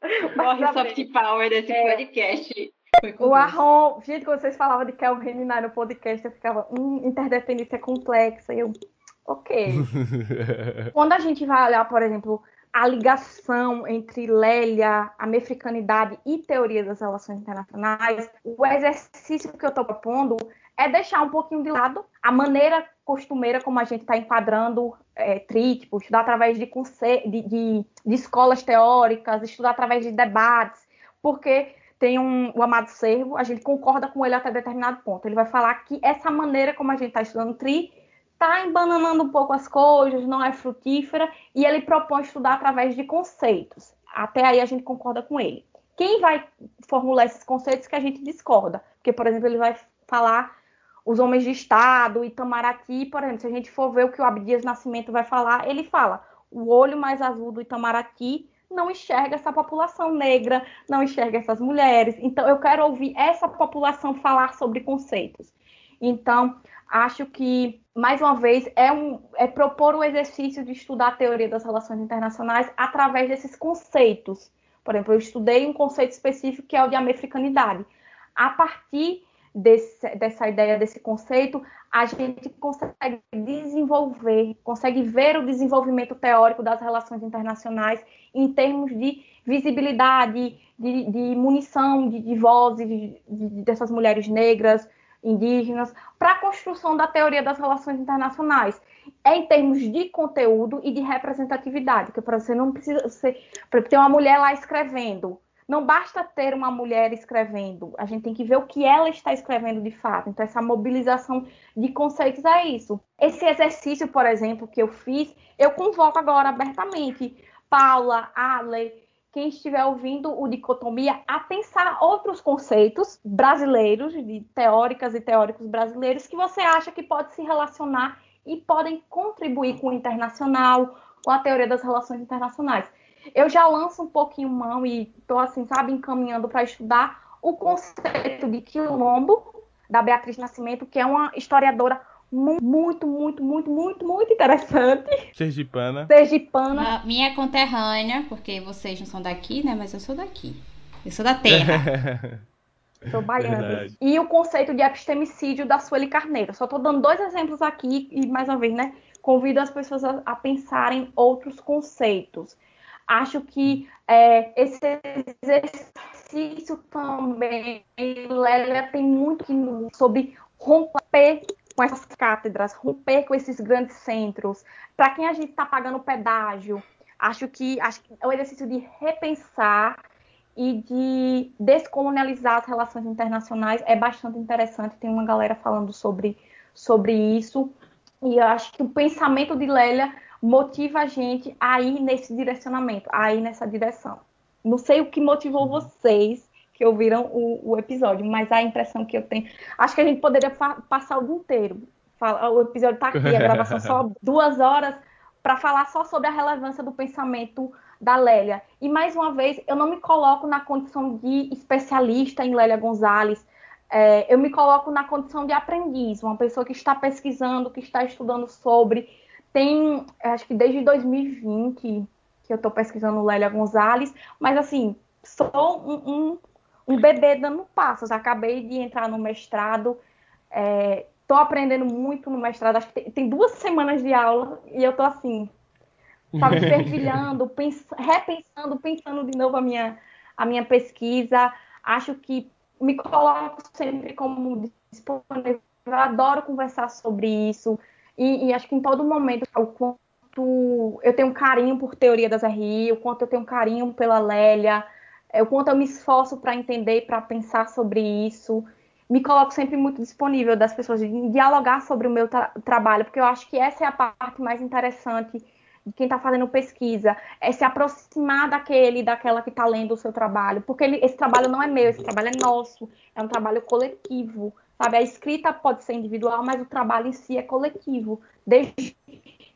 Morre soft power desse é, podcast. O. Arron, gente, quando vocês falavam de Kelvin Renai no podcast, eu ficava, hum, interdependência complexa. E eu, ok. Quando a gente vai olhar, por exemplo, a ligação entre Lélia, a mefricanidade e teoria das relações internacionais, o exercício que eu estou propondo é deixar um pouquinho de lado a maneira costumeira como a gente está enquadrando é, TRI, tipo, estudar através de, de, de- de escolas teóricas, estudar através de debates, porque tem um, o Amado Servo, a gente concorda com ele até determinado ponto. Ele vai falar que essa maneira como a gente está estudando TRI está embananando um pouco as coisas, não é frutífera, e ele propõe estudar através de conceitos. Até aí a gente concorda com ele. Quem vai formular esses conceitos que a gente discorda? Porque, por exemplo, ele vai falar os homens de Estado, Itamaraty, por exemplo, se a gente for ver o que o Abdias Nascimento vai falar, ele fala o olho mais azul do Itamaraty não enxerga essa população negra, não enxerga essas mulheres. Então, eu quero ouvir essa população falar sobre conceitos. Então, acho que, mais uma vez, é, um, é propor o exercício de estudar a teoria das relações internacionais através desses conceitos. Por exemplo, eu estudei um conceito específico que é o de americanidade. A partir desse, dessa ideia, desse conceito, a gente consegue desenvolver, consegue ver o desenvolvimento teórico das relações internacionais em termos de visibilidade, de, de munição, de, de vozes de, dessas mulheres negras, indígenas, para a construção da teoria das relações internacionais. É em termos de conteúdo e de representatividade, que você não precisa você, ter uma mulher lá escrevendo. Não basta ter uma mulher escrevendo, a gente tem que ver o que ela está escrevendo de fato. Então, essa mobilização de conceitos é isso. Esse exercício, por exemplo, que eu fiz, eu convoco agora abertamente Paula, Ale, quem estiver ouvindo o Dicotomia, a pensar outros conceitos brasileiros, de teóricas e teóricos brasileiros, que você acha que pode se relacionar e podem contribuir com o internacional, com a teoria das relações internacionais. Eu já lanço um pouquinho mão e estou, assim, sabe, encaminhando para estudar o conceito de quilombo, da Beatriz Nascimento, que é uma historiadora muito, muito, muito, muito, muito interessante. Sergipana. Sergipana. Minha conterrânea, porque vocês não são daqui, né? Mas eu sou daqui. Eu sou da terra. Sou baiana. Verdade. E o conceito de epistemicídio da Sueli Carneiro. Só estou dando dois exemplos aqui e, mais uma vez, né? Convido as pessoas a, a pensarem outros conceitos. Acho que é, esse exercício também, Lélia tem muito sobre romper com essas cátedras, romper com esses grandes centros. Para quem a gente está pagando pedágio, acho que, acho que é um exercício de repensar e de descolonializar as relações internacionais é bastante interessante. Tem uma galera falando sobre, sobre isso. E eu acho que o pensamento de Lélia motiva a gente a ir nesse direcionamento, a ir nessa direção. Não sei o que motivou vocês que ouviram o, o episódio, mas a impressão que eu tenho. Acho que a gente poderia passar o dia inteiro. Fala, o episódio está aqui, a gravação só duas horas para falar só sobre a relevância do pensamento da Lélia. E mais uma vez, eu não me coloco na condição de especialista em Lélia Gonzalez. É, eu me coloco na condição de aprendiz, uma pessoa que está pesquisando, que está estudando sobre. Tem, acho que desde 2020 que eu estou pesquisando Lélia Gonzalez, mas assim, sou um, um, um bebê dando passos. Acabei de entrar no mestrado, estou é, aprendendo muito no mestrado. Acho que tem, tem, duas semanas de aula e eu estou assim, sabe, fervilhando, pens repensando, pensando de novo a minha, a minha pesquisa. Acho que me coloco sempre como disponível. Eu adoro conversar sobre isso. E, e, acho que em todo momento, o quanto eu tenho um carinho por teoria das RI, o quanto eu tenho um carinho pela Lélia, o quanto eu me esforço para entender e para pensar sobre isso. Me coloco sempre muito disponível das pessoas de dialogar sobre o meu tra trabalho, porque eu acho que essa é a parte mais interessante de quem está fazendo pesquisa, é se aproximar daquele, daquela que está lendo o seu trabalho, porque ele, esse trabalho não é meu, esse trabalho é nosso, é um trabalho coletivo, sabe? A escrita pode ser individual, mas o trabalho em si é coletivo, desde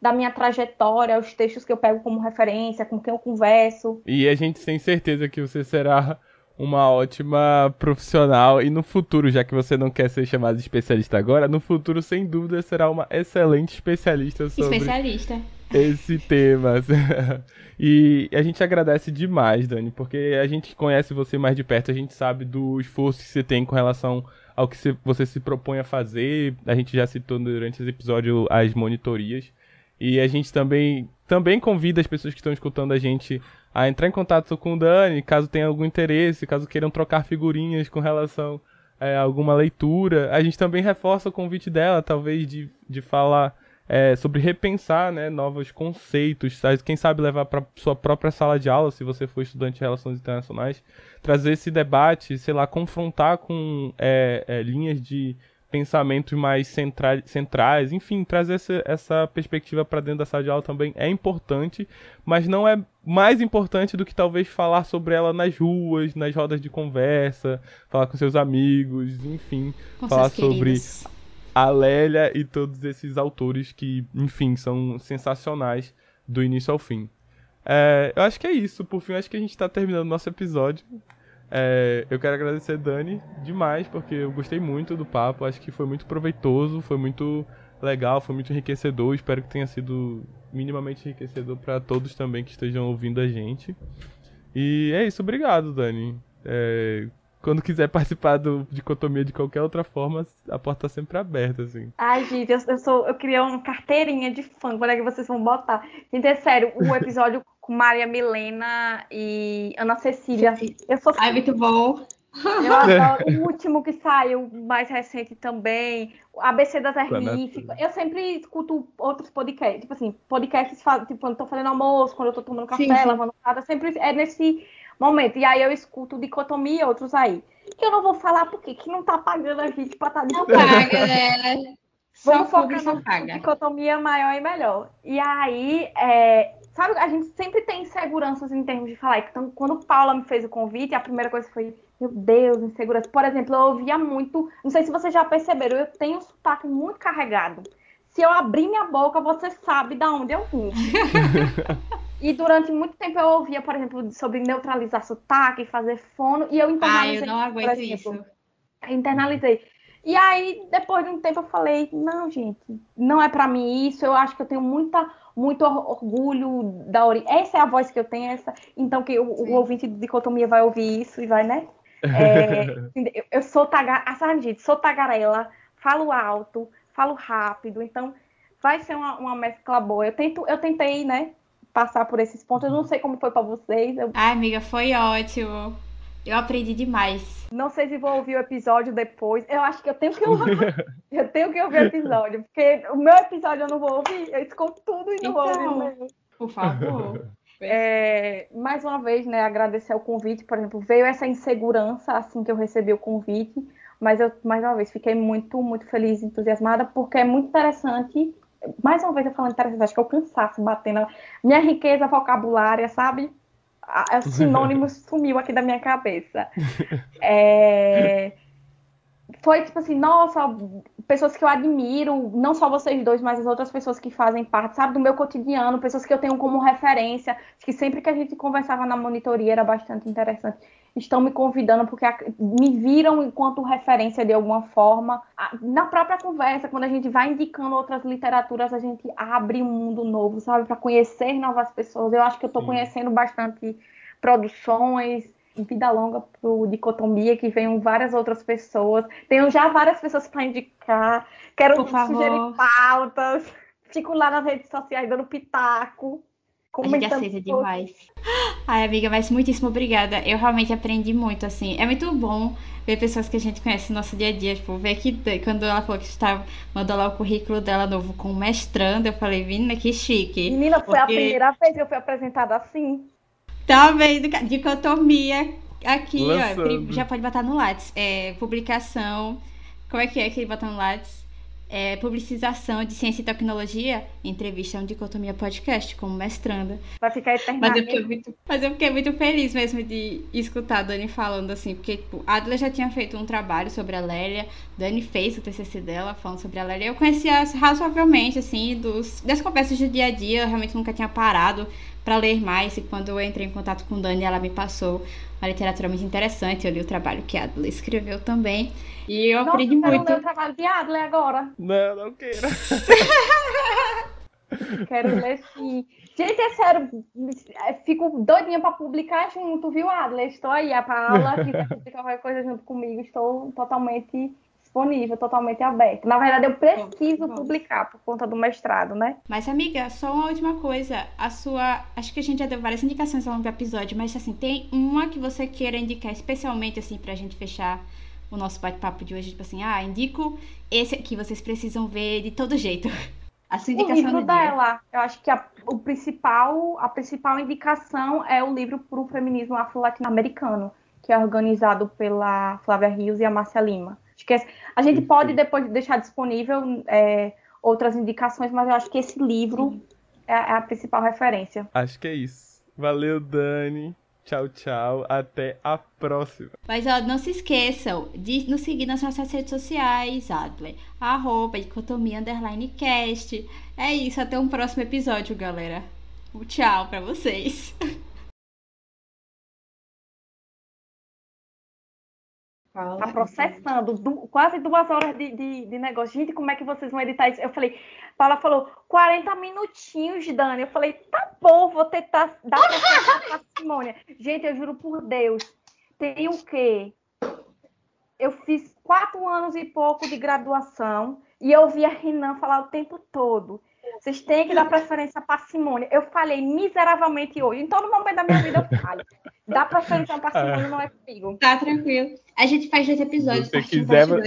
da minha trajetória, os textos que eu pego como referência, com quem eu converso. E a gente tem certeza que você será uma ótima profissional e no futuro, já que você não quer ser chamado de especialista agora, no futuro, sem dúvida, será uma excelente especialista sobre especialista. esse tema. E a gente agradece demais, Dani, porque a gente conhece você mais de perto, a gente sabe do esforço que você tem com relação ao que você se propõe a fazer. A gente já citou durante esse episódio as monitorias. E a gente também, também convida as pessoas que estão escutando a gente a entrar em contato com o Dani, caso tenha algum interesse, caso queiram trocar figurinhas com relação é, a alguma leitura. A gente também reforça o convite dela, talvez, de, de falar é, sobre repensar né, novos conceitos, sabe? quem sabe levar para sua própria sala de aula, se você for estudante de relações internacionais, trazer esse debate, sei lá, confrontar com é, é, linhas de pensamento mais centra centrais, enfim, trazer essa, essa perspectiva para dentro da sala de aula também é importante, mas não é mais importante do que talvez falar sobre ela nas ruas, nas rodas de conversa, falar com seus amigos, enfim, Com falar sobre a Lélia e todos esses autores que, enfim, são sensacionais do início ao fim. É, eu acho que é isso. Por fim, acho que a gente está terminando nosso episódio. É, eu quero agradecer Dani demais, porque eu gostei muito do papo. Acho que foi muito proveitoso, foi muito legal, foi muito enriquecedor. Espero que tenha sido minimamente enriquecedor para todos também que estejam ouvindo a gente. E é isso, obrigado, Dani. É, quando quiser participar do Dicotomia de qualquer outra forma, a porta tá sempre aberta, assim. Ai, gente, eu, eu sou, eu queria uma carteirinha de fã. Quando é que vocês vão botar? Gente, é sério, o episódio com Maria Milena e Ana Cecília. Eu sou Ai, muito bom. Eu adoro o último que saiu, mais recente também, ABC das RIF. Eu sempre escuto outros podcasts, tipo assim, podcasts, tipo, quando eu tô fazendo almoço, quando eu tô tomando café, Sim, sim. lavando casa, sempre é nesse momento. E aí eu escuto Dicotomia e outros aí. Que eu não vou falar porque que não tá pagando a gente pra estar Não paga, né? Vamos focar na paga. dicotomia maior e melhor. E aí, é, sabe, a gente sempre tem inseguranças em termos de falar. Então, quando Paula me fez o convite, a primeira coisa foi, meu Deus, insegurança. Por exemplo, eu ouvia muito, não sei se vocês já perceberam, eu tenho um sotaque muito carregado. Se eu abrir minha boca, você sabe de onde eu vim. E durante muito tempo eu ouvia, por exemplo, sobre neutralizar sotaque, fazer fono, e eu internalizei. eu não aguento exemplo. isso. Internalizei. E aí, depois de um tempo, eu falei, não, gente, não é pra mim isso. Eu acho que eu tenho muita, muito or- orgulho da origem. Essa é a voz que eu tenho, essa. Então, que o, o ouvinte de dicotomia vai ouvir isso e vai, né? É, eu, eu sou tagarela, ah, sabe, gente, sou tagarela, falo alto, falo rápido, então vai ser uma, uma mescla boa. Eu, tento, eu tentei, né, passar por esses pontos. Eu não sei como foi pra vocês, eu Ai, amiga, foi ótimo. Eu aprendi demais. Não sei se vou ouvir o episódio depois. Eu acho que eu tenho que ouvir. eu tenho que ouvir o episódio. Porque o meu episódio eu não vou ouvir. Eu escuto tudo e não vou Então. ouvir o meu. Por favor. É, mais uma vez, né, agradecer o convite. Por exemplo, veio essa insegurança assim que eu recebi o convite. Mas eu, mais uma vez, fiquei muito, muito feliz e entusiasmada, porque é muito interessante. Mais uma vez eu falando interessante, acho que é o cansaço batendo. Minha riqueza vocabulária, sabe? O sinônimo sumiu aqui da minha cabeça. É, Foi tipo assim, nossa, pessoas que eu admiro, não só vocês dois, mas as outras pessoas que fazem parte, sabe, do meu cotidiano, pessoas que eu tenho como referência, que sempre que a gente conversava na monitoria era bastante interessante. Estão me convidando porque me viram enquanto referência de alguma forma. Na própria conversa, quando a gente vai indicando outras literaturas, a gente abre um mundo novo, sabe, para conhecer novas pessoas. Eu acho que eu estou conhecendo bastante produções. Vida longa pro Dicotomia, que venham várias outras pessoas. Tenho já várias pessoas para indicar. Quero sugerir pautas. Fico lá nas redes sociais dando pitaco. A gente comentando aceita coisas. demais. Ai, amiga, mas muitíssimo obrigada. Eu realmente aprendi muito, assim. É muito bom ver pessoas que a gente conhece no nosso dia a dia. Tipo, ver que quando ela falou que estava, mandou lá o currículo dela novo com mestrando, eu falei, Vina, que chique. Menina, foi a Porque- primeira vez que eu fui apresentada assim. Tá vendo? Dicotomia aqui, ó. Lançando. pri- Já pode botar no Lattes. É, publicação. Como é que é que ele bota no Lattes? É, publicização de ciência e tecnologia. Entrevista é um Dicotomia Podcast, como mestranda. Vai ficar Mas eu, eternamente. fiquei muito, mas eu fiquei muito feliz mesmo de escutar a Dani falando assim, porque tipo, a Adla já tinha feito um trabalho sobre a Lélia, Dani fez o TCC dela falando sobre a Lélia. Eu conhecia razoavelmente, assim, dos, das conversas do dia a dia, eu realmente nunca tinha parado para ler mais, e quando eu entrei em contato com Dani, ela me passou uma literatura muito interessante, eu li o trabalho que a Adla escreveu também, e eu Nossa, aprendi eu quero muito. ler o trabalho de Adler agora. Não, não queira. Quero ler sim. Gente, é sério, fico doidinha para publicar junto, viu, Adler? Estou aí, é para aula, quiser publicar qualquer coisa junto comigo, estou totalmente disponível, totalmente aberto. Na verdade, eu preciso bom. publicar por conta do mestrado, né? Mas, amiga, só uma última coisa. A sua. Acho que a gente já deu várias indicações ao longo do episódio, mas assim, tem uma que você queira indicar especialmente, assim, pra gente fechar o nosso bate-papo de hoje, tipo assim, ah, indico esse aqui, vocês precisam ver de todo jeito. A sua O indicação livro do dia. dela, eu acho que a, o principal, a principal indicação é o livro para o feminismo afro-latino-americano, que é organizado pela Flávia Rios e a Márcia Lima. Acho que a gente pode depois deixar disponível é, outras indicações, mas eu acho que esse livro é, a- é a principal referência. Acho que é isso. Valeu, Dani. Tchau, tchau. Até a próxima. Mas ó, não se esqueçam de nos seguir nas nossas redes sociais, Adler. Arroba dicotomia underline cast. É isso, até um próximo episódio, galera. Um tchau pra vocês. Tá processando du- quase duas horas de, de, de negócio. Gente, como é que vocês vão editar isso? Eu falei, Paula falou, 40 minutinhos, Dani. Eu falei, tá bom, vou tentar dar pra parcimônia. Gente, eu juro por Deus, tem o quê? Eu fiz quatro anos e pouco de graduação e eu ouvia Renan falar o tempo todo. Vocês têm que dar preferência à parcimônia. Eu falei miseravelmente hoje. Em todo momento da minha vida eu falo. Dá preferência à parcimônia não é comigo. Tá tranquilo. A gente faz dois episódios. Se um, quiser, parte dois.